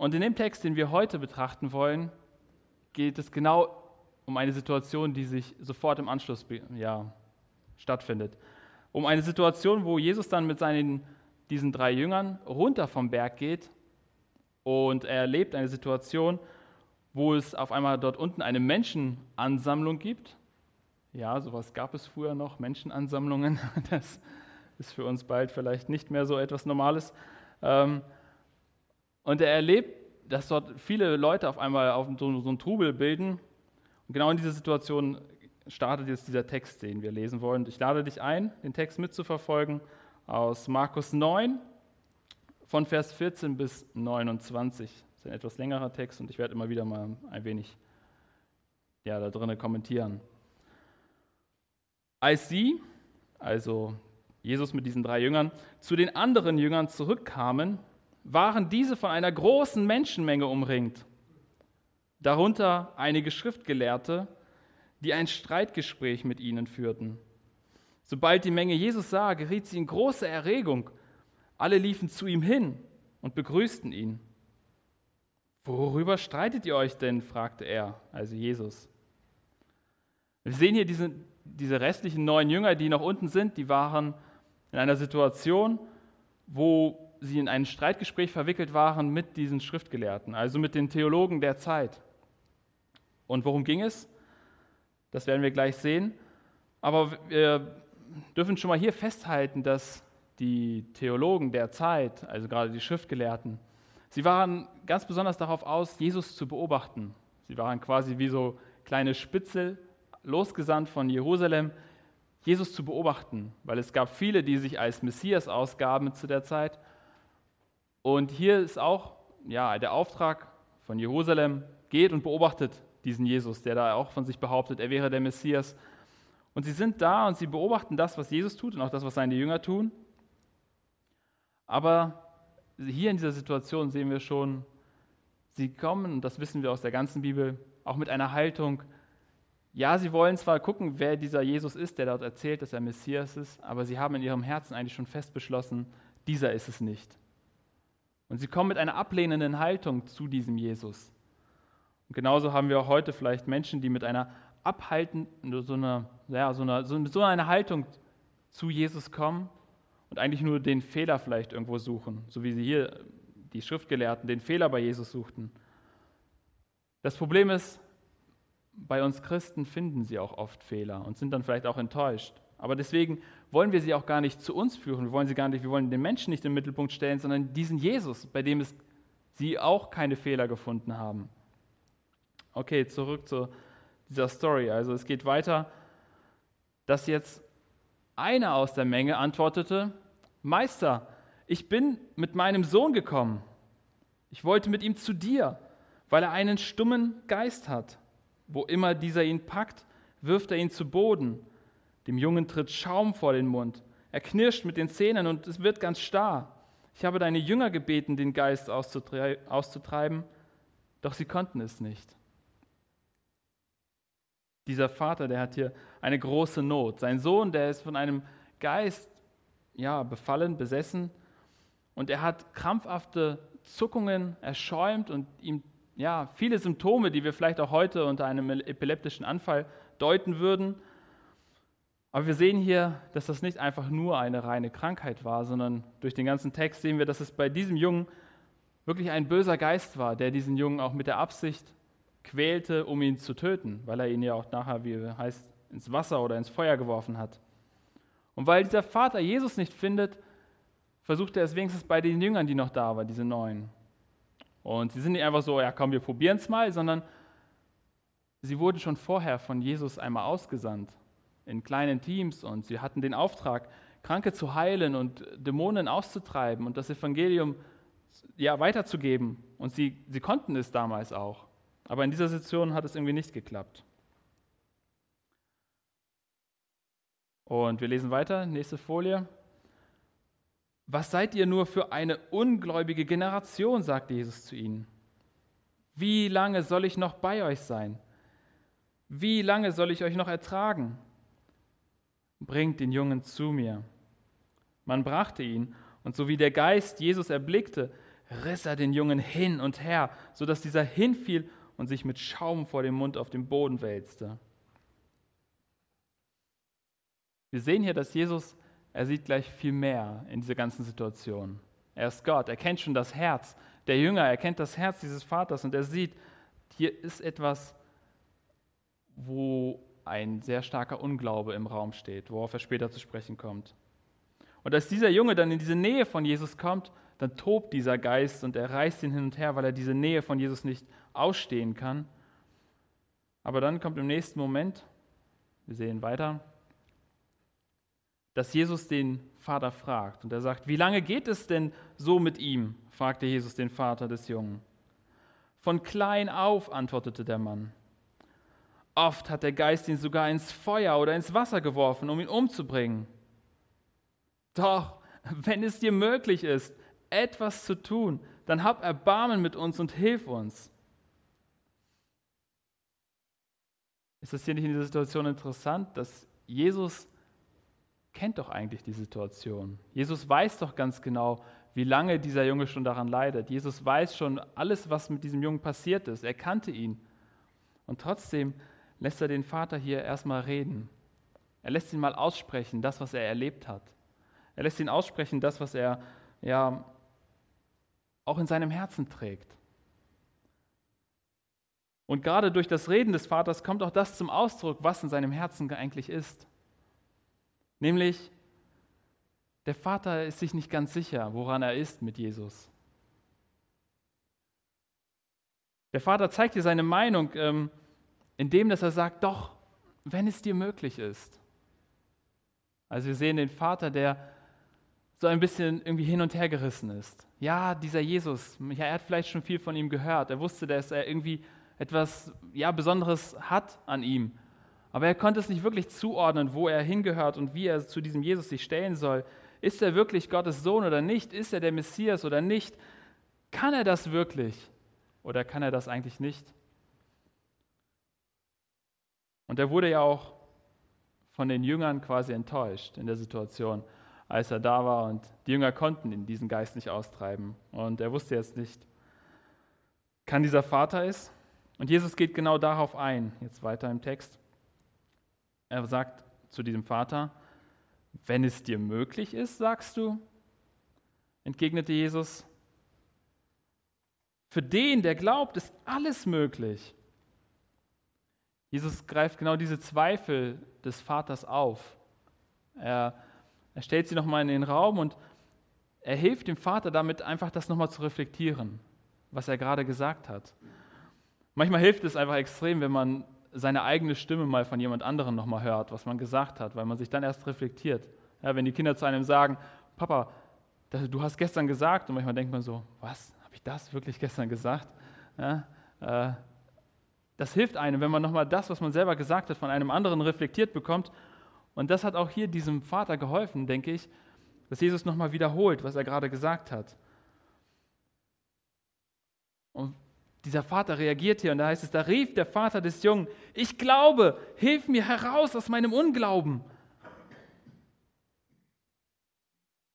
Und in dem Text, den wir heute betrachten wollen, geht es genau um eine Situation, die sich sofort im Anschluss ja, stattfindet. Um eine Situation, wo Jesus dann mit seinen, diesen drei Jüngern runter vom Berg geht und er erlebt eine Situation, wo es auf einmal dort unten eine Menschenansammlung gibt. Ja, sowas gab es früher noch, Menschenansammlungen. Das ist für uns bald vielleicht nicht mehr so etwas Normales. Ähm, und er erlebt, dass dort viele Leute auf einmal auf so, so einen Trubel bilden. Und genau in dieser Situation startet jetzt dieser Text, den wir lesen wollen. Ich lade dich ein, den Text mitzuverfolgen aus Markus 9 von Vers 14 bis 29. Das ist ein etwas längerer Text und ich werde immer wieder mal ein wenig ja, da drinnen kommentieren. Als sie, also Jesus mit diesen drei Jüngern, zu den anderen Jüngern zurückkamen, waren diese von einer großen Menschenmenge umringt, darunter einige Schriftgelehrte, die ein Streitgespräch mit ihnen führten. Sobald die Menge Jesus sah, geriet sie in große Erregung. Alle liefen zu ihm hin und begrüßten ihn. Worüber streitet ihr euch denn? fragte er, also Jesus. Wir sehen hier diese, diese restlichen neun Jünger, die noch unten sind, die waren in einer Situation, wo sie in ein Streitgespräch verwickelt waren mit diesen Schriftgelehrten, also mit den Theologen der Zeit. Und worum ging es? Das werden wir gleich sehen. Aber wir dürfen schon mal hier festhalten, dass die Theologen der Zeit, also gerade die Schriftgelehrten, sie waren ganz besonders darauf aus, Jesus zu beobachten. Sie waren quasi wie so kleine Spitzel, losgesandt von Jerusalem, Jesus zu beobachten, weil es gab viele, die sich als Messias ausgaben zu der Zeit. Und hier ist auch ja, der Auftrag von Jerusalem, geht und beobachtet diesen Jesus, der da auch von sich behauptet, er wäre der Messias. Und sie sind da und sie beobachten das, was Jesus tut und auch das, was seine Jünger tun. Aber hier in dieser Situation sehen wir schon, sie kommen, und das wissen wir aus der ganzen Bibel, auch mit einer Haltung, ja, sie wollen zwar gucken, wer dieser Jesus ist, der dort erzählt, dass er Messias ist, aber sie haben in ihrem Herzen eigentlich schon fest beschlossen, dieser ist es nicht. Und sie kommen mit einer ablehnenden Haltung zu diesem Jesus. Und genauso haben wir auch heute vielleicht Menschen, die mit einer abhaltenden, so einer, ja, so einer, so, so einer Haltung zu Jesus kommen und eigentlich nur den Fehler vielleicht irgendwo suchen, so wie sie hier die Schriftgelehrten den Fehler bei Jesus suchten. Das Problem ist, bei uns Christen finden sie auch oft Fehler und sind dann vielleicht auch enttäuscht. Aber deswegen wollen wir sie auch gar nicht zu uns führen. Wir wollen sie gar nicht, wir wollen den Menschen nicht im Mittelpunkt stellen, sondern diesen Jesus, bei dem es sie auch keine Fehler gefunden haben. Okay, zurück zu dieser Story. Also es geht weiter, dass jetzt einer aus der Menge antwortete, Meister, ich bin mit meinem Sohn gekommen. Ich wollte mit ihm zu dir, weil er einen stummen Geist hat. Wo immer dieser ihn packt, wirft er ihn zu Boden. Dem Jungen tritt Schaum vor den Mund. Er knirscht mit den Zähnen und es wird ganz starr. Ich habe deine Jünger gebeten, den Geist auszutreiben, doch sie konnten es nicht. Dieser Vater, der hat hier eine große Not. Sein Sohn, der ist von einem Geist ja, befallen, besessen und er hat krampfhafte Zuckungen, er schäumt und ihm ja, viele Symptome, die wir vielleicht auch heute unter einem epileptischen Anfall deuten würden. Aber wir sehen hier, dass das nicht einfach nur eine reine Krankheit war, sondern durch den ganzen Text sehen wir, dass es bei diesem Jungen wirklich ein böser Geist war, der diesen Jungen auch mit der Absicht quälte, um ihn zu töten, weil er ihn ja auch nachher, wie heißt, ins Wasser oder ins Feuer geworfen hat. Und weil dieser Vater Jesus nicht findet, versucht er es wenigstens bei den Jüngern, die noch da waren, diese neuen. Und sie sind nicht einfach so, ja komm, wir probieren es mal, sondern sie wurden schon vorher von Jesus einmal ausgesandt in kleinen Teams und sie hatten den Auftrag, Kranke zu heilen und Dämonen auszutreiben und das Evangelium ja, weiterzugeben. Und sie, sie konnten es damals auch. Aber in dieser Situation hat es irgendwie nicht geklappt. Und wir lesen weiter, nächste Folie. Was seid ihr nur für eine ungläubige Generation, sagte Jesus zu ihnen. Wie lange soll ich noch bei euch sein? Wie lange soll ich euch noch ertragen? Bringt den Jungen zu mir. Man brachte ihn, und so wie der Geist Jesus erblickte, riss er den Jungen hin und her, sodass dieser hinfiel und sich mit Schaum vor dem Mund auf den Boden wälzte. Wir sehen hier, dass Jesus, er sieht gleich viel mehr in dieser ganzen Situation. Er ist Gott, er kennt schon das Herz der Jünger, er kennt das Herz dieses Vaters und er sieht, hier ist etwas, wo ein sehr starker Unglaube im Raum steht, worauf er später zu sprechen kommt. Und als dieser Junge dann in diese Nähe von Jesus kommt, dann tobt dieser Geist und er reißt ihn hin und her, weil er diese Nähe von Jesus nicht ausstehen kann. Aber dann kommt im nächsten Moment, wir sehen weiter, dass Jesus den Vater fragt. Und er sagt, wie lange geht es denn so mit ihm? fragte Jesus den Vater des Jungen. Von klein auf, antwortete der Mann. Oft hat der Geist ihn sogar ins Feuer oder ins Wasser geworfen, um ihn umzubringen. Doch, wenn es dir möglich ist, etwas zu tun, dann hab Erbarmen mit uns und hilf uns. Ist es hier nicht in dieser Situation interessant, dass Jesus kennt doch eigentlich die Situation. Jesus weiß doch ganz genau, wie lange dieser Junge schon daran leidet. Jesus weiß schon alles, was mit diesem Jungen passiert ist. Er kannte ihn. Und trotzdem lässt er den Vater hier erstmal reden. Er lässt ihn mal aussprechen, das, was er erlebt hat. Er lässt ihn aussprechen, das, was er ja auch in seinem Herzen trägt. Und gerade durch das Reden des Vaters kommt auch das zum Ausdruck, was in seinem Herzen eigentlich ist. Nämlich, der Vater ist sich nicht ganz sicher, woran er ist mit Jesus. Der Vater zeigt dir seine Meinung, ähm, indem dass er sagt, doch, wenn es dir möglich ist. Also wir sehen den Vater, der so ein bisschen irgendwie hin und her gerissen ist. Ja, dieser Jesus, ja, er hat vielleicht schon viel von ihm gehört. Er wusste, dass er irgendwie etwas ja, Besonderes hat an ihm. Aber er konnte es nicht wirklich zuordnen, wo er hingehört und wie er zu diesem Jesus sich stellen soll. Ist er wirklich Gottes Sohn oder nicht? Ist er der Messias oder nicht? Kann er das wirklich oder kann er das eigentlich nicht? Und er wurde ja auch von den Jüngern quasi enttäuscht in der Situation, als er da war und die Jünger konnten ihn diesen Geist nicht austreiben. Und er wusste jetzt nicht, kann dieser Vater es? Und Jesus geht genau darauf ein, jetzt weiter im Text. Er sagt zu diesem Vater, wenn es dir möglich ist, sagst du, entgegnete Jesus, für den, der glaubt, ist alles möglich. Jesus greift genau diese Zweifel des Vaters auf. Er, er stellt sie nochmal in den Raum und er hilft dem Vater damit, einfach das nochmal zu reflektieren, was er gerade gesagt hat. Manchmal hilft es einfach extrem, wenn man seine eigene Stimme mal von jemand anderem nochmal hört, was man gesagt hat, weil man sich dann erst reflektiert. Ja, wenn die Kinder zu einem sagen, Papa, du hast gestern gesagt, und manchmal denkt man so, was, habe ich das wirklich gestern gesagt? Ja, äh, das hilft einem, wenn man nochmal das, was man selber gesagt hat, von einem anderen reflektiert bekommt. Und das hat auch hier diesem Vater geholfen, denke ich, dass Jesus nochmal wiederholt, was er gerade gesagt hat. Und dieser Vater reagiert hier und da heißt es, da rief der Vater des Jungen, ich glaube, hilf mir heraus aus meinem Unglauben.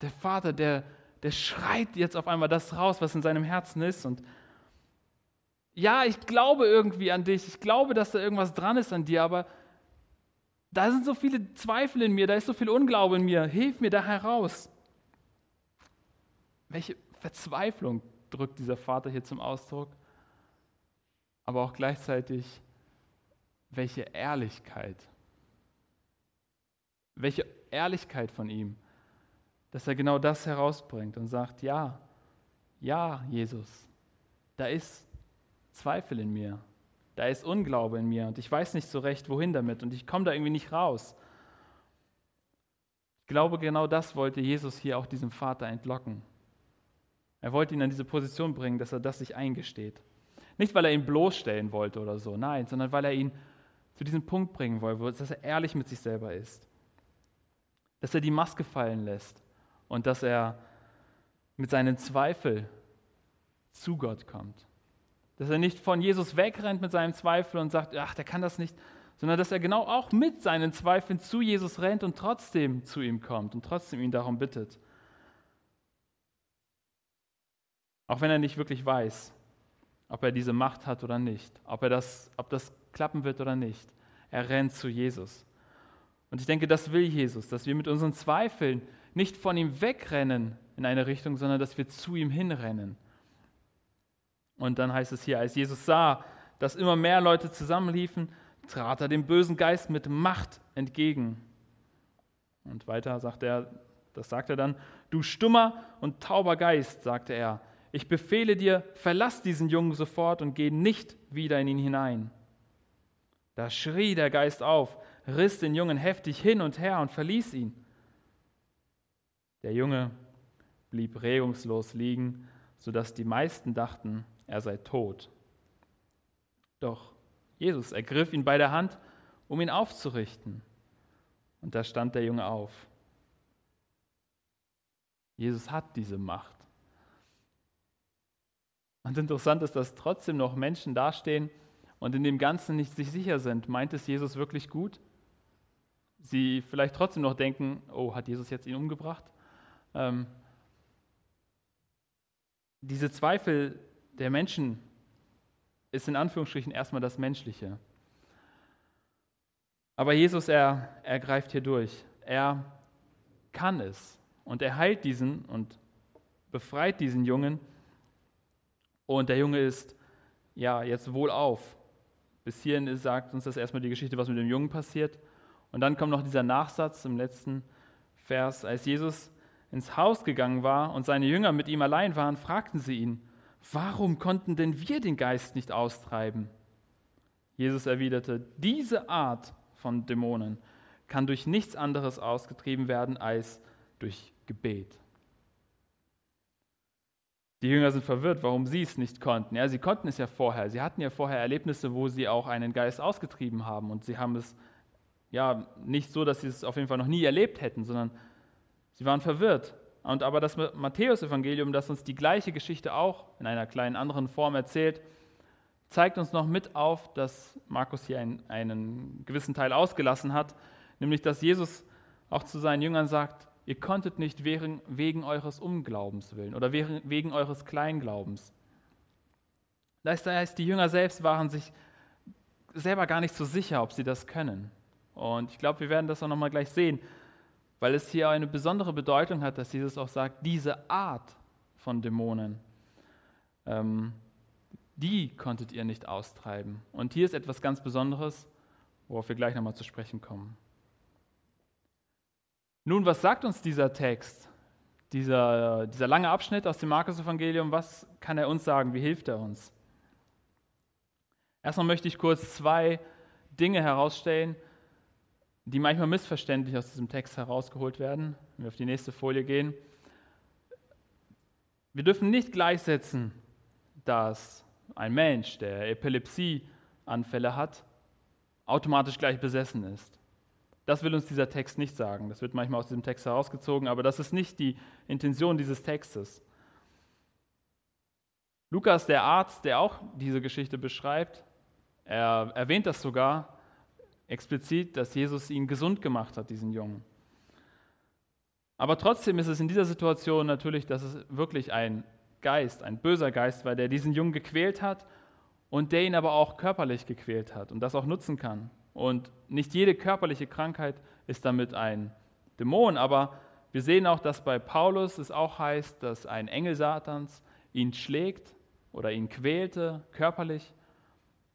Der Vater, der, der schreit jetzt auf einmal das raus, was in seinem Herzen ist und ja, ich glaube irgendwie an dich, ich glaube, dass da irgendwas dran ist an dir, aber da sind so viele Zweifel in mir, da ist so viel Unglaube in mir, hilf mir da heraus. Welche Verzweiflung drückt dieser Vater hier zum Ausdruck? aber auch gleichzeitig, welche Ehrlichkeit. Welche Ehrlichkeit von ihm, dass er genau das herausbringt und sagt, ja, ja, Jesus, da ist Zweifel in mir, da ist Unglaube in mir und ich weiß nicht so recht, wohin damit und ich komme da irgendwie nicht raus. Ich glaube, genau das wollte Jesus hier auch diesem Vater entlocken. Er wollte ihn an diese Position bringen, dass er das sich eingesteht. Nicht, weil er ihn bloßstellen wollte oder so, nein, sondern weil er ihn zu diesem Punkt bringen wollte, dass er ehrlich mit sich selber ist. Dass er die Maske fallen lässt und dass er mit seinen Zweifel zu Gott kommt. Dass er nicht von Jesus wegrennt mit seinem Zweifel und sagt, ach, der kann das nicht, sondern dass er genau auch mit seinen Zweifeln zu Jesus rennt und trotzdem zu ihm kommt und trotzdem ihn darum bittet. Auch wenn er nicht wirklich weiß, ob er diese Macht hat oder nicht, ob, er das, ob das klappen wird oder nicht. Er rennt zu Jesus. Und ich denke, das will Jesus, dass wir mit unseren Zweifeln nicht von ihm wegrennen in eine Richtung, sondern dass wir zu ihm hinrennen. Und dann heißt es hier, als Jesus sah, dass immer mehr Leute zusammenliefen, trat er dem bösen Geist mit Macht entgegen. Und weiter sagt er, das sagt er dann, du stummer und tauber Geist, sagte er, ich befehle dir, verlass diesen Jungen sofort und geh nicht wieder in ihn hinein. Da schrie der Geist auf, riss den Jungen heftig hin und her und verließ ihn. Der Junge blieb regungslos liegen, sodass die meisten dachten, er sei tot. Doch Jesus ergriff ihn bei der Hand, um ihn aufzurichten. Und da stand der Junge auf. Jesus hat diese Macht. Und interessant ist, dass trotzdem noch Menschen dastehen und in dem Ganzen nicht sich sicher sind. Meint es Jesus wirklich gut? Sie vielleicht trotzdem noch denken, oh, hat Jesus jetzt ihn umgebracht? Ähm, diese Zweifel der Menschen ist in Anführungsstrichen erstmal das Menschliche. Aber Jesus, er, er greift hier durch. Er kann es. Und er heilt diesen und befreit diesen Jungen. Und der Junge ist ja jetzt wohlauf. Bis hierhin sagt uns das erstmal die Geschichte, was mit dem Jungen passiert. Und dann kommt noch dieser Nachsatz im letzten Vers. Als Jesus ins Haus gegangen war und seine Jünger mit ihm allein waren, fragten sie ihn, warum konnten denn wir den Geist nicht austreiben? Jesus erwiderte, diese Art von Dämonen kann durch nichts anderes ausgetrieben werden als durch Gebet. Die Jünger sind verwirrt, warum sie es nicht konnten. Ja, sie konnten es ja vorher. Sie hatten ja vorher Erlebnisse, wo sie auch einen Geist ausgetrieben haben. Und sie haben es ja nicht so, dass sie es auf jeden Fall noch nie erlebt hätten, sondern sie waren verwirrt. Und aber das Matthäusevangelium, das uns die gleiche Geschichte auch in einer kleinen anderen Form erzählt, zeigt uns noch mit auf, dass Markus hier einen, einen gewissen Teil ausgelassen hat, nämlich dass Jesus auch zu seinen Jüngern sagt, ihr konntet nicht wegen, wegen eures Unglaubens willen oder wegen, wegen eures Kleinglaubens. Das heißt, die Jünger selbst waren sich selber gar nicht so sicher, ob sie das können. Und ich glaube, wir werden das auch nochmal gleich sehen, weil es hier eine besondere Bedeutung hat, dass Jesus auch sagt, diese Art von Dämonen, ähm, die konntet ihr nicht austreiben. Und hier ist etwas ganz Besonderes, worauf wir gleich nochmal zu sprechen kommen. Nun, was sagt uns dieser Text, dieser, dieser lange Abschnitt aus dem Markus-Evangelium, was kann er uns sagen, wie hilft er uns? Erstmal möchte ich kurz zwei Dinge herausstellen, die manchmal missverständlich aus diesem Text herausgeholt werden, wenn wir auf die nächste Folie gehen. Wir dürfen nicht gleichsetzen, dass ein Mensch, der Epilepsieanfälle hat, automatisch gleich besessen ist. Das will uns dieser Text nicht sagen. Das wird manchmal aus diesem Text herausgezogen, aber das ist nicht die Intention dieses Textes. Lukas, der Arzt, der auch diese Geschichte beschreibt, er erwähnt das sogar explizit, dass Jesus ihn gesund gemacht hat, diesen Jungen. Aber trotzdem ist es in dieser Situation natürlich, dass es wirklich ein Geist, ein böser Geist war, der diesen Jungen gequält hat und der ihn aber auch körperlich gequält hat und das auch nutzen kann. Und nicht jede körperliche Krankheit ist damit ein Dämon, aber wir sehen auch, dass bei Paulus es auch heißt, dass ein Engel Satans ihn schlägt oder ihn quälte körperlich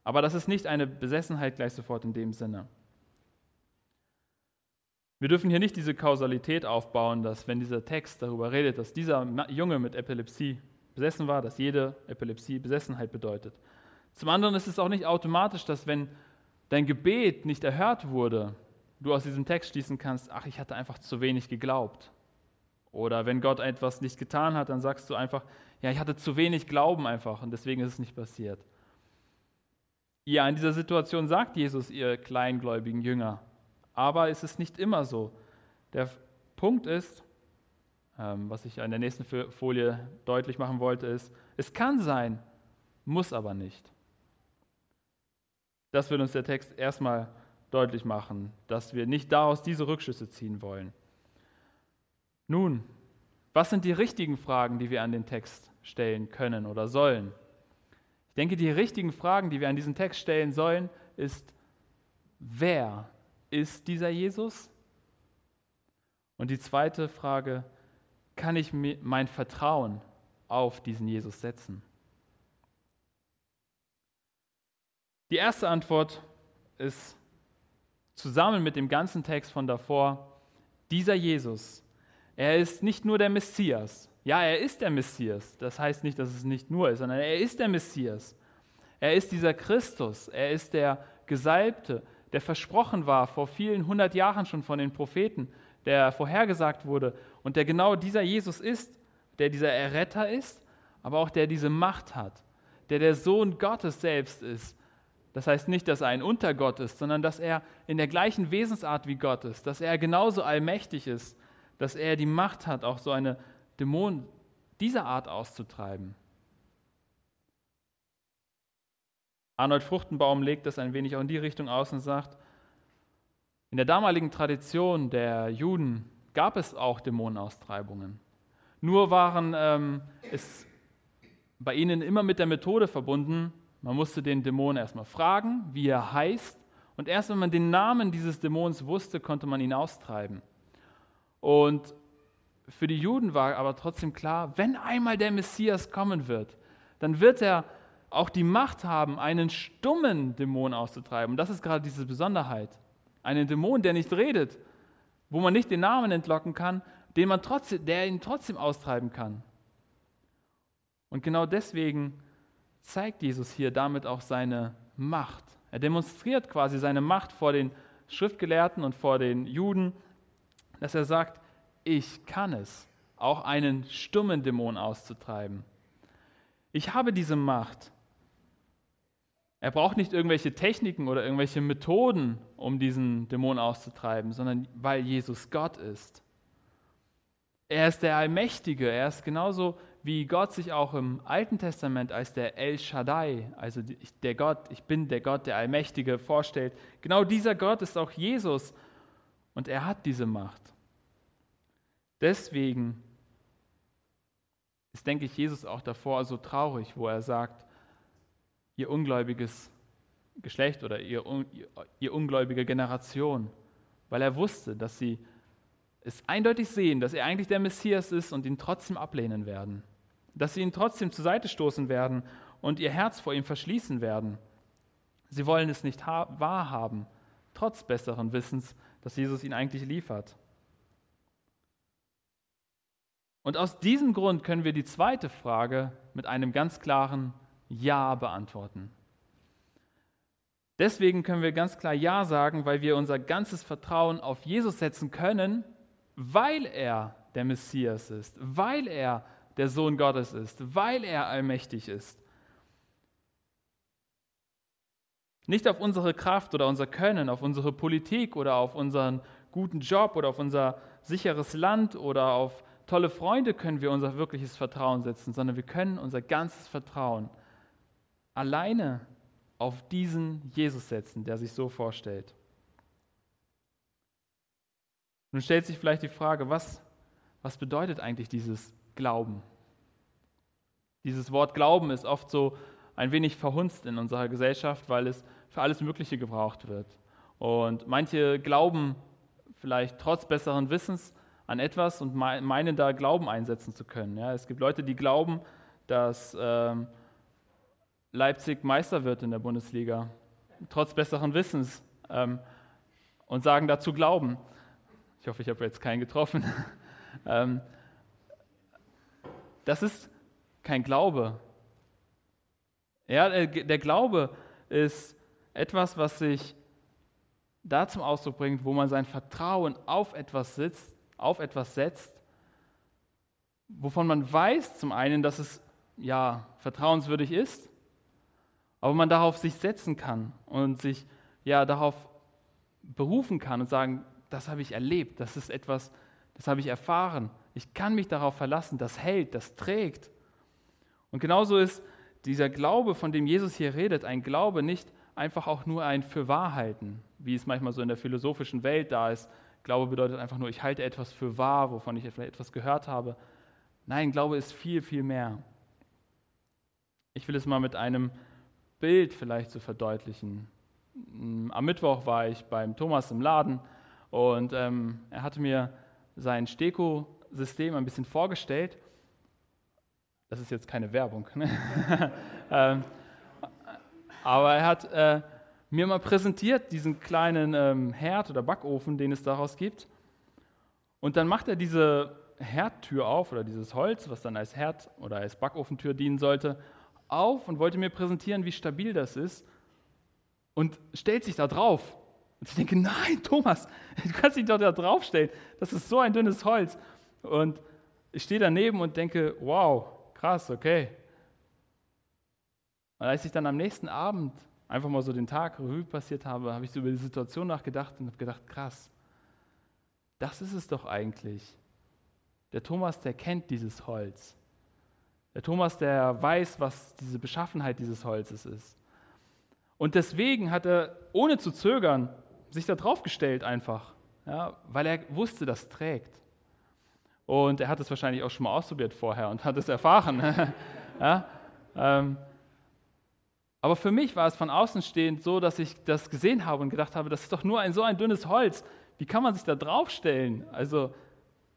aber das ist nicht eine Besessenheit gleich sofort in dem Sinne. Wir dürfen hier nicht diese Kausalität aufbauen, dass wenn dieser Text darüber redet, dass dieser Junge mit Epilepsie besessen war, dass jede Epilepsie Besessenheit bedeutet. Zum anderen ist es auch nicht automatisch, dass wenn dein Gebet nicht erhört wurde, du aus diesem Text schließen kannst, ach, ich hatte einfach zu wenig geglaubt. Oder wenn Gott etwas nicht getan hat, dann sagst du einfach, ja, ich hatte zu wenig Glauben einfach und deswegen ist es nicht passiert. Ja, in dieser Situation sagt Jesus, ihr kleingläubigen Jünger. Aber es ist nicht immer so. Der Punkt ist, ähm, was ich in der nächsten Folie deutlich machen wollte, ist, es kann sein, muss aber nicht. Das will uns der Text erstmal deutlich machen, dass wir nicht daraus diese Rückschlüsse ziehen wollen. Nun, Was sind die richtigen Fragen, die wir an den Text stellen können oder sollen? Denke, die richtigen Fragen, die wir an diesen Text stellen sollen, ist, wer ist dieser Jesus? Und die zweite Frage, kann ich mein Vertrauen auf diesen Jesus setzen? Die erste Antwort ist zusammen mit dem ganzen Text von davor, dieser Jesus, er ist nicht nur der Messias. Ja, er ist der Messias. Das heißt nicht, dass es nicht nur ist, sondern er ist der Messias. Er ist dieser Christus. Er ist der Gesalbte, der versprochen war vor vielen hundert Jahren schon von den Propheten, der vorhergesagt wurde und der genau dieser Jesus ist, der dieser Erretter ist, aber auch der diese Macht hat, der der Sohn Gottes selbst ist, das heißt nicht, dass er ein Untergott ist, sondern dass er in der gleichen Wesensart wie Gott ist, dass er genauso allmächtig ist, dass er die Macht hat, auch so eine Dämon dieser Art auszutreiben. Arnold Fruchtenbaum legt das ein wenig auch in die Richtung aus und sagt, in der damaligen Tradition der Juden gab es auch Dämonenaustreibungen. Nur waren ähm, es bei ihnen immer mit der Methode verbunden, man musste den Dämon erstmal fragen, wie er heißt. Und erst wenn man den Namen dieses Dämons wusste, konnte man ihn austreiben. Und für die Juden war aber trotzdem klar, wenn einmal der Messias kommen wird, dann wird er auch die Macht haben, einen stummen Dämon auszutreiben. Und das ist gerade diese Besonderheit. Einen Dämon, der nicht redet, wo man nicht den Namen entlocken kann, den man trotzdem, der ihn trotzdem austreiben kann. Und genau deswegen zeigt Jesus hier damit auch seine Macht. Er demonstriert quasi seine Macht vor den Schriftgelehrten und vor den Juden, dass er sagt, ich kann es, auch einen stummen Dämon auszutreiben. Ich habe diese Macht. Er braucht nicht irgendwelche Techniken oder irgendwelche Methoden, um diesen Dämon auszutreiben, sondern weil Jesus Gott ist. Er ist der Allmächtige, er ist genauso wie Gott sich auch im Alten Testament als der El Shaddai, also der Gott, ich bin der Gott, der Allmächtige, vorstellt. Genau dieser Gott ist auch Jesus und er hat diese Macht. Deswegen ist, denke ich, Jesus auch davor so traurig, wo er sagt, ihr ungläubiges Geschlecht oder ihr, ihr ungläubige Generation, weil er wusste, dass sie es eindeutig sehen, dass er eigentlich der Messias ist und ihn trotzdem ablehnen werden dass sie ihn trotzdem zur Seite stoßen werden und ihr Herz vor ihm verschließen werden. Sie wollen es nicht wahrhaben, trotz besseren Wissens, dass Jesus ihn eigentlich liefert. Und aus diesem Grund können wir die zweite Frage mit einem ganz klaren Ja beantworten. Deswegen können wir ganz klar Ja sagen, weil wir unser ganzes Vertrauen auf Jesus setzen können, weil er der Messias ist, weil er der Sohn Gottes ist, weil er allmächtig ist. Nicht auf unsere Kraft oder unser Können, auf unsere Politik oder auf unseren guten Job oder auf unser sicheres Land oder auf tolle Freunde können wir unser wirkliches Vertrauen setzen, sondern wir können unser ganzes Vertrauen alleine auf diesen Jesus setzen, der sich so vorstellt. Nun stellt sich vielleicht die Frage, was, was bedeutet eigentlich dieses Glauben. Dieses Wort Glauben ist oft so ein wenig verhunzt in unserer Gesellschaft, weil es für alles Mögliche gebraucht wird. Und manche glauben vielleicht trotz besseren Wissens an etwas und meinen da Glauben einsetzen zu können. Ja, es gibt Leute, die glauben, dass ähm, Leipzig Meister wird in der Bundesliga, trotz besseren Wissens, ähm, und sagen dazu Glauben. Ich hoffe, ich habe jetzt keinen getroffen. ähm, das ist kein Glaube. Ja, der Glaube ist etwas, was sich da zum Ausdruck bringt, wo man sein Vertrauen auf etwas sitzt, auf etwas setzt, wovon man weiß zum einen, dass es ja vertrauenswürdig ist, aber man darauf sich setzen kann und sich ja darauf berufen kann und sagen, das habe ich erlebt, das ist etwas, das habe ich erfahren, ich kann mich darauf verlassen, das hält, das trägt. Und genauso ist dieser Glaube, von dem Jesus hier redet, ein Glaube nicht einfach auch nur ein für Wahrheiten, wie es manchmal so in der philosophischen Welt da ist. Glaube bedeutet einfach nur, ich halte etwas für wahr, wovon ich vielleicht etwas gehört habe. Nein, Glaube ist viel, viel mehr. Ich will es mal mit einem Bild vielleicht so verdeutlichen. Mm, am Mittwoch war ich beim Thomas im Laden und ähm, er hatte mir sein Steko-System ein bisschen vorgestellt. Das ist jetzt keine Werbung. Ne? ähm, aber er hat äh, mir mal präsentiert, diesen kleinen ähm, Herd oder Backofen, den es daraus gibt. Und dann macht er diese Herdtür auf oder dieses Holz, was dann als Herd oder als Backofentür dienen sollte, auf und wollte mir präsentieren, wie stabil das ist und stellt sich da drauf. Und ich denke, nein, Thomas, du kannst dich doch da draufstellen. Das ist so ein dünnes Holz. Und ich stehe daneben und denke, wow, krass, okay. Und als ich dann am nächsten Abend einfach mal so den Tag Revue passiert habe, habe ich so über die Situation nachgedacht und habe gedacht, krass, das ist es doch eigentlich. Der Thomas, der kennt dieses Holz. Der Thomas, der weiß, was diese Beschaffenheit dieses Holzes ist. Und deswegen hat er, ohne zu zögern, sich da draufgestellt einfach, ja, weil er wusste, das trägt. Und er hat es wahrscheinlich auch schon mal ausprobiert vorher und hat es erfahren. ja, ähm, aber für mich war es von außen stehend so, dass ich das gesehen habe und gedacht habe, das ist doch nur ein so ein dünnes Holz. Wie kann man sich da draufstellen? Also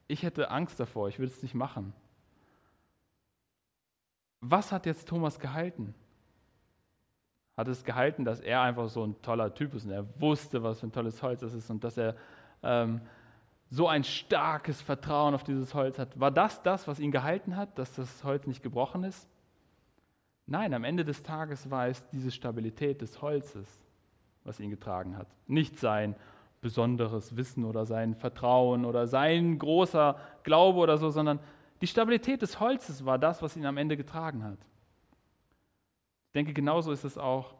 ich hätte Angst davor, ich würde es nicht machen was hat jetzt Thomas gehalten? Hat es gehalten, dass er einfach so ein toller Typ ist und er wusste, was für ein tolles Holz das ist und dass er ähm, so ein starkes Vertrauen auf dieses Holz hat? War das das, was ihn gehalten hat, dass das Holz nicht gebrochen ist? Nein, am Ende des Tages war es diese Stabilität des Holzes, was ihn getragen hat. Nicht sein besonderes Wissen oder sein Vertrauen oder sein großer Glaube oder so, sondern die Stabilität des Holzes war das, was ihn am Ende getragen hat. Ich denke, genauso ist es auch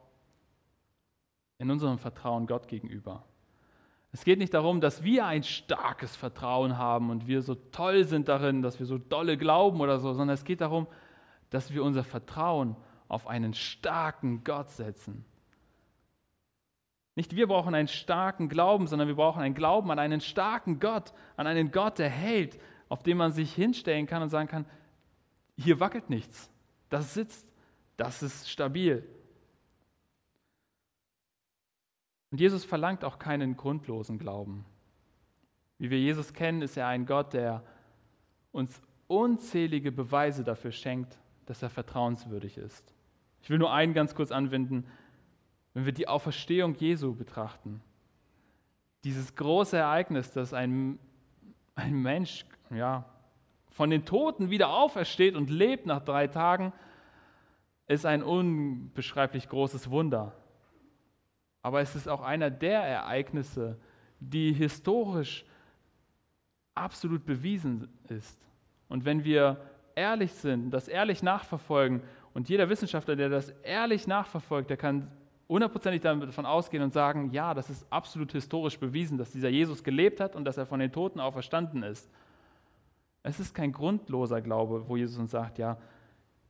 in unserem Vertrauen Gott gegenüber. Es geht nicht darum, dass wir ein starkes Vertrauen haben und wir so toll sind darin, dass wir so dolle glauben oder so, sondern es geht darum, dass wir unser Vertrauen auf einen starken Gott setzen. Nicht wir brauchen einen starken Glauben, sondern wir brauchen einen Glauben an einen starken Gott, an einen Gott, der hält, auf dem man sich hinstellen kann und sagen kann, hier wackelt nichts, das sitzt, das ist stabil. Und Jesus verlangt auch keinen grundlosen Glauben. Wie wir Jesus kennen, ist er ein Gott, der uns unzählige Beweise dafür schenkt, dass er vertrauenswürdig ist. Ich will nur einen ganz kurz anwenden, wenn wir die Auferstehung Jesu betrachten. Dieses große Ereignis, dass ein, ein Mensch ja, von den Toten wieder aufersteht und lebt nach drei Tagen, ist ein unbeschreiblich großes Wunder. Aber es ist auch einer der Ereignisse, die historisch absolut bewiesen ist. Und wenn wir ehrlich sind, das ehrlich nachverfolgen, und jeder Wissenschaftler, der das ehrlich nachverfolgt, der kann hundertprozentig davon ausgehen und sagen, ja, das ist absolut historisch bewiesen, dass dieser Jesus gelebt hat und dass er von den Toten auferstanden ist. Es ist kein grundloser Glaube, wo Jesus uns sagt, ja,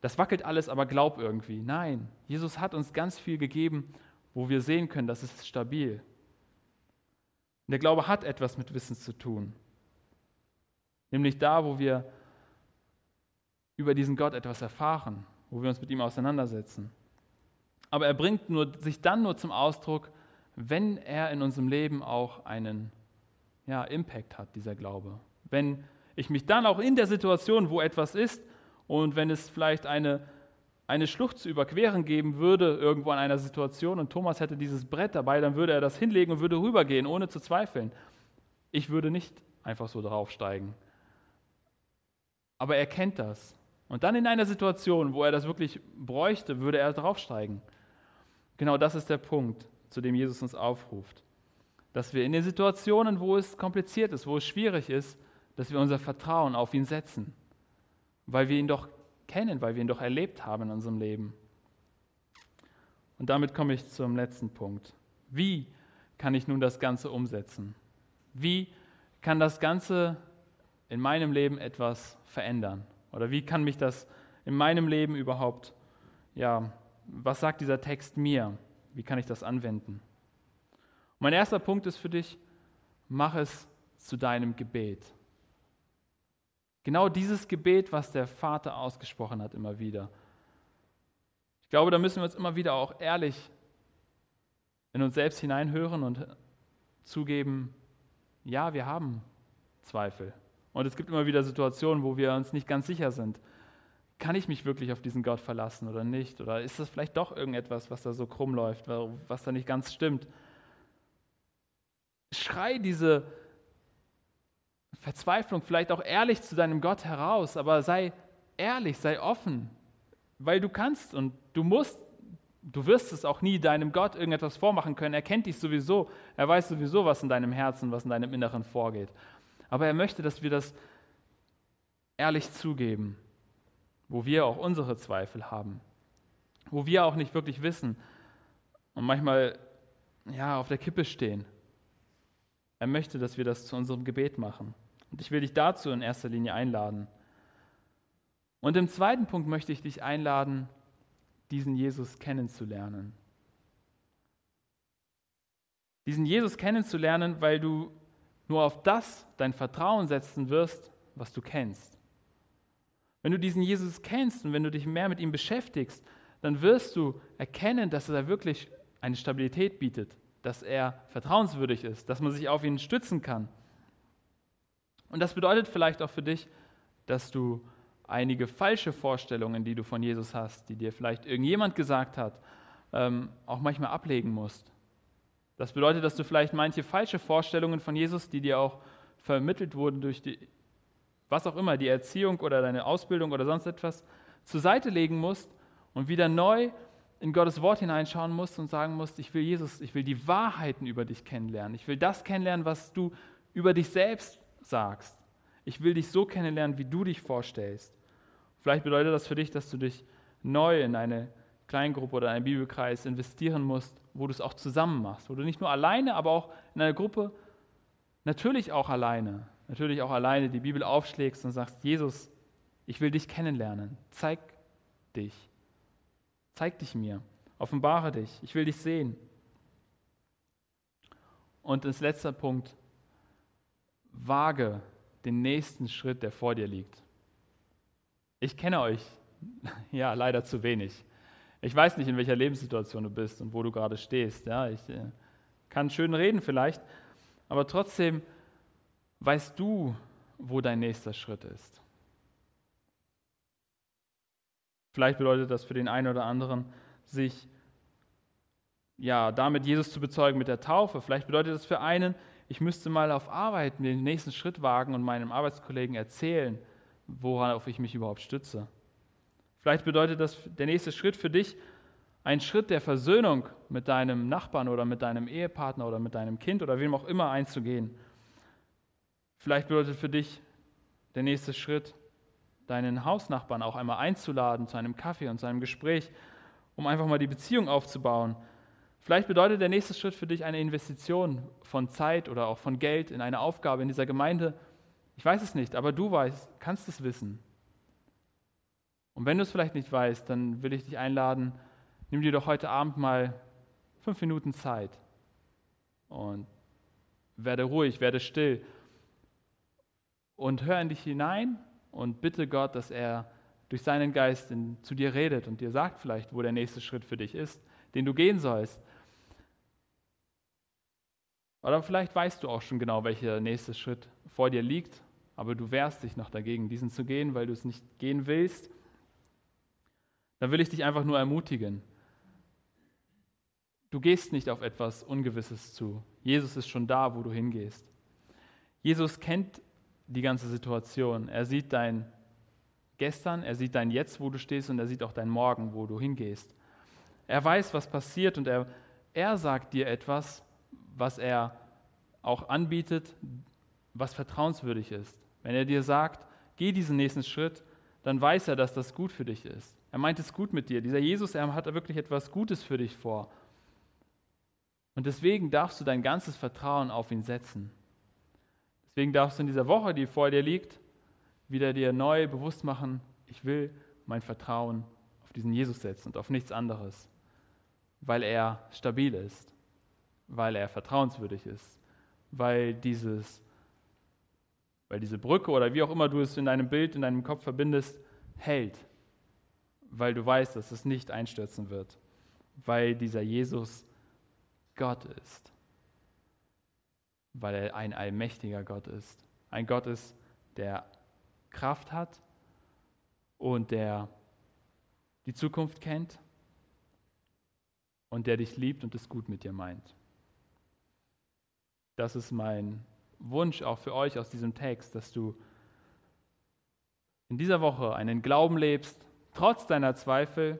das wackelt alles, aber glaub irgendwie. Nein, Jesus hat uns ganz viel gegeben, wo wir sehen können, das ist stabil. Und der Glaube hat etwas mit Wissen zu tun. Nämlich da, wo wir über diesen Gott etwas erfahren, wo wir uns mit ihm auseinandersetzen. Aber er bringt nur, sich dann nur zum Ausdruck, wenn er in unserem Leben auch einen ja, Impact hat, dieser Glaube. Wenn ich mich dann auch in der Situation, wo etwas ist, und wenn es vielleicht eine, eine Schlucht zu überqueren geben würde, irgendwo an einer Situation, und Thomas hätte dieses Brett dabei, dann würde er das hinlegen und würde rübergehen, ohne zu zweifeln. Ich würde nicht einfach so draufsteigen. Aber er kennt das. Und dann in einer Situation, wo er das wirklich bräuchte, würde er draufsteigen. Genau das ist der Punkt, zu dem Jesus uns aufruft. Dass wir in den Situationen, wo es kompliziert ist, wo es schwierig ist, dass wir unser Vertrauen auf ihn setzen, weil wir ihn doch kennen, weil wir ihn doch erlebt haben in unserem Leben. Und damit komme ich zum letzten Punkt. Wie kann ich nun das Ganze umsetzen? Wie kann das Ganze in meinem Leben etwas verändern? Oder wie kann mich das in meinem Leben überhaupt, ja, was sagt dieser Text mir? Wie kann ich das anwenden? Mein erster Punkt ist für dich, mach es zu deinem Gebet. Genau dieses Gebet, was der Vater ausgesprochen hat, immer wieder. Ich glaube, da müssen wir uns immer wieder auch ehrlich in uns selbst hineinhören und zugeben, ja, wir haben Zweifel. Und es gibt immer wieder Situationen, wo wir uns nicht ganz sicher sind. Kann ich mich wirklich auf diesen Gott verlassen oder nicht? Oder ist das vielleicht doch irgendetwas, was da so krumm läuft, was da nicht ganz stimmt? Schrei diese Verzweiflung vielleicht auch ehrlich zu deinem Gott heraus, aber sei ehrlich, sei offen, weil du kannst und du musst, du wirst es auch nie deinem Gott irgendetwas vormachen können. Er kennt dich sowieso, er weiß sowieso, was in deinem Herzen, was in deinem Inneren vorgeht. Aber er möchte, dass wir das ehrlich zugeben, wo wir auch unsere Zweifel haben, wo wir auch nicht wirklich wissen und manchmal ja auf der Kippe stehen. Er möchte, dass wir das zu unserem Gebet machen. Und ich will dich dazu in erster Linie einladen. Und im zweiten Punkt möchte ich dich einladen, diesen Jesus kennenzulernen. Diesen Jesus kennenzulernen, weil du nur auf das dein Vertrauen setzen wirst, was du kennst. Wenn du diesen Jesus kennst und wenn du dich mehr mit ihm beschäftigst, dann wirst du erkennen, dass er wirklich eine Stabilität bietet, dass er vertrauenswürdig ist, dass man sich auf ihn stützen kann. Und das bedeutet vielleicht auch für dich, dass du einige falsche Vorstellungen, die du von Jesus hast, die dir vielleicht irgendjemand gesagt hat, ähm, auch manchmal ablegen musst. Das bedeutet, dass du vielleicht manche falsche Vorstellungen von Jesus, die dir auch vermittelt wurden durch die, was auch immer, die Erziehung oder deine Ausbildung oder sonst etwas, zur Seite legen musst und wieder neu in Gottes Wort hineinschauen musst und sagen musst, ich will Jesus, ich will die Wahrheiten über dich kennenlernen. Ich will das kennenlernen, was du über dich selbst sagst. Ich will dich so kennenlernen, wie du dich vorstellst. Vielleicht bedeutet das für dich, dass du dich neu in eine Kleingruppe oder einen Bibelkreis investieren musst, wo du es auch zusammen machst, wo du nicht nur alleine, aber auch in einer Gruppe, natürlich auch alleine, natürlich auch alleine die Bibel aufschlägst und sagst, Jesus, ich will dich kennenlernen, zeig dich, zeig dich mir, offenbare dich, ich will dich sehen. Und als letzter Punkt, wage den nächsten Schritt, der vor dir liegt. Ich kenne euch ja leider zu wenig. Ich weiß nicht, in welcher Lebenssituation du bist und wo du gerade stehst. Ja, ich äh, kann schön reden vielleicht, aber trotzdem weißt du, wo dein nächster Schritt ist. Vielleicht bedeutet das für den einen oder anderen, sich ja, damit Jesus zu bezeugen mit der Taufe. Vielleicht bedeutet das für einen, ich müsste mal auf Arbeit den nächsten Schritt wagen und meinem Arbeitskollegen erzählen, worauf ich mich überhaupt stütze. Vielleicht bedeutet das der nächste Schritt für dich ein Schritt der Versöhnung mit deinem Nachbarn oder mit deinem Ehepartner oder mit deinem Kind oder wem auch immer einzugehen. Vielleicht bedeutet für dich der nächste Schritt, deinen Hausnachbarn auch einmal einzuladen zu einem Kaffee und zu einem Gespräch, um einfach mal die Beziehung aufzubauen. Vielleicht bedeutet der nächste Schritt für dich eine Investition von Zeit oder auch von Geld in eine Aufgabe in dieser Gemeinde. Ich weiß es nicht, aber du weißt, kannst es wissen. Und wenn du es vielleicht nicht weißt, dann will ich dich einladen, nimm dir doch heute Abend mal fünf Minuten Zeit und werde ruhig, werde still und hör in dich hinein und bitte Gott, dass er durch seinen Geist in, zu dir redet und dir sagt vielleicht, wo der nächste Schritt für dich ist, den du gehen sollst. Oder vielleicht weißt du auch schon genau, welcher nächste Schritt vor dir liegt, aber du wehrst dich noch dagegen, diesen zu gehen, weil du es nicht gehen willst dann will ich dich einfach nur ermutigen. Du gehst nicht auf etwas Ungewisses zu. Jesus ist schon da, wo du hingehst. Jesus kennt die ganze Situation. Er sieht dein Gestern, er sieht dein Jetzt, wo du stehst, und er sieht auch dein Morgen, wo du hingehst. Er weiß, was passiert und er, er sagt dir etwas, was er auch anbietet, was vertrauenswürdig ist. Wenn er dir sagt, geh diesen nächsten Schritt, dann weiß er, dass das gut für dich ist. Er meint es gut mit dir. Dieser Jesus, er hat wirklich etwas Gutes für dich vor. Und deswegen darfst du dein ganzes Vertrauen auf ihn setzen. Deswegen darfst du in dieser Woche, die vor dir liegt, wieder dir neu bewusst machen, ich will mein Vertrauen auf diesen Jesus setzen und auf nichts anderes, weil er stabil ist, weil er vertrauenswürdig ist, weil dieses Weil diese Brücke oder wie auch immer du es in deinem Bild, in deinem Kopf verbindest, hält. Weil du weißt, dass es nicht einstürzen wird. Weil dieser Jesus Gott ist. Weil er ein allmächtiger Gott ist. Ein Gott ist, der Kraft hat und der die Zukunft kennt und der dich liebt und es gut mit dir meint. Das ist mein Wunsch auch für euch aus diesem Text, dass du in dieser Woche einen Glauben lebst, trotz deiner Zweifel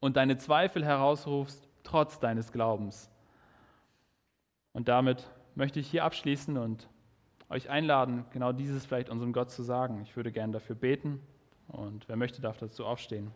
und deine Zweifel herausrufst, trotz deines Glaubens. Und damit möchte ich hier abschließen und euch einladen, genau dieses vielleicht unserem Gott zu sagen. Ich würde gerne dafür beten und wer möchte, darf dazu aufstehen.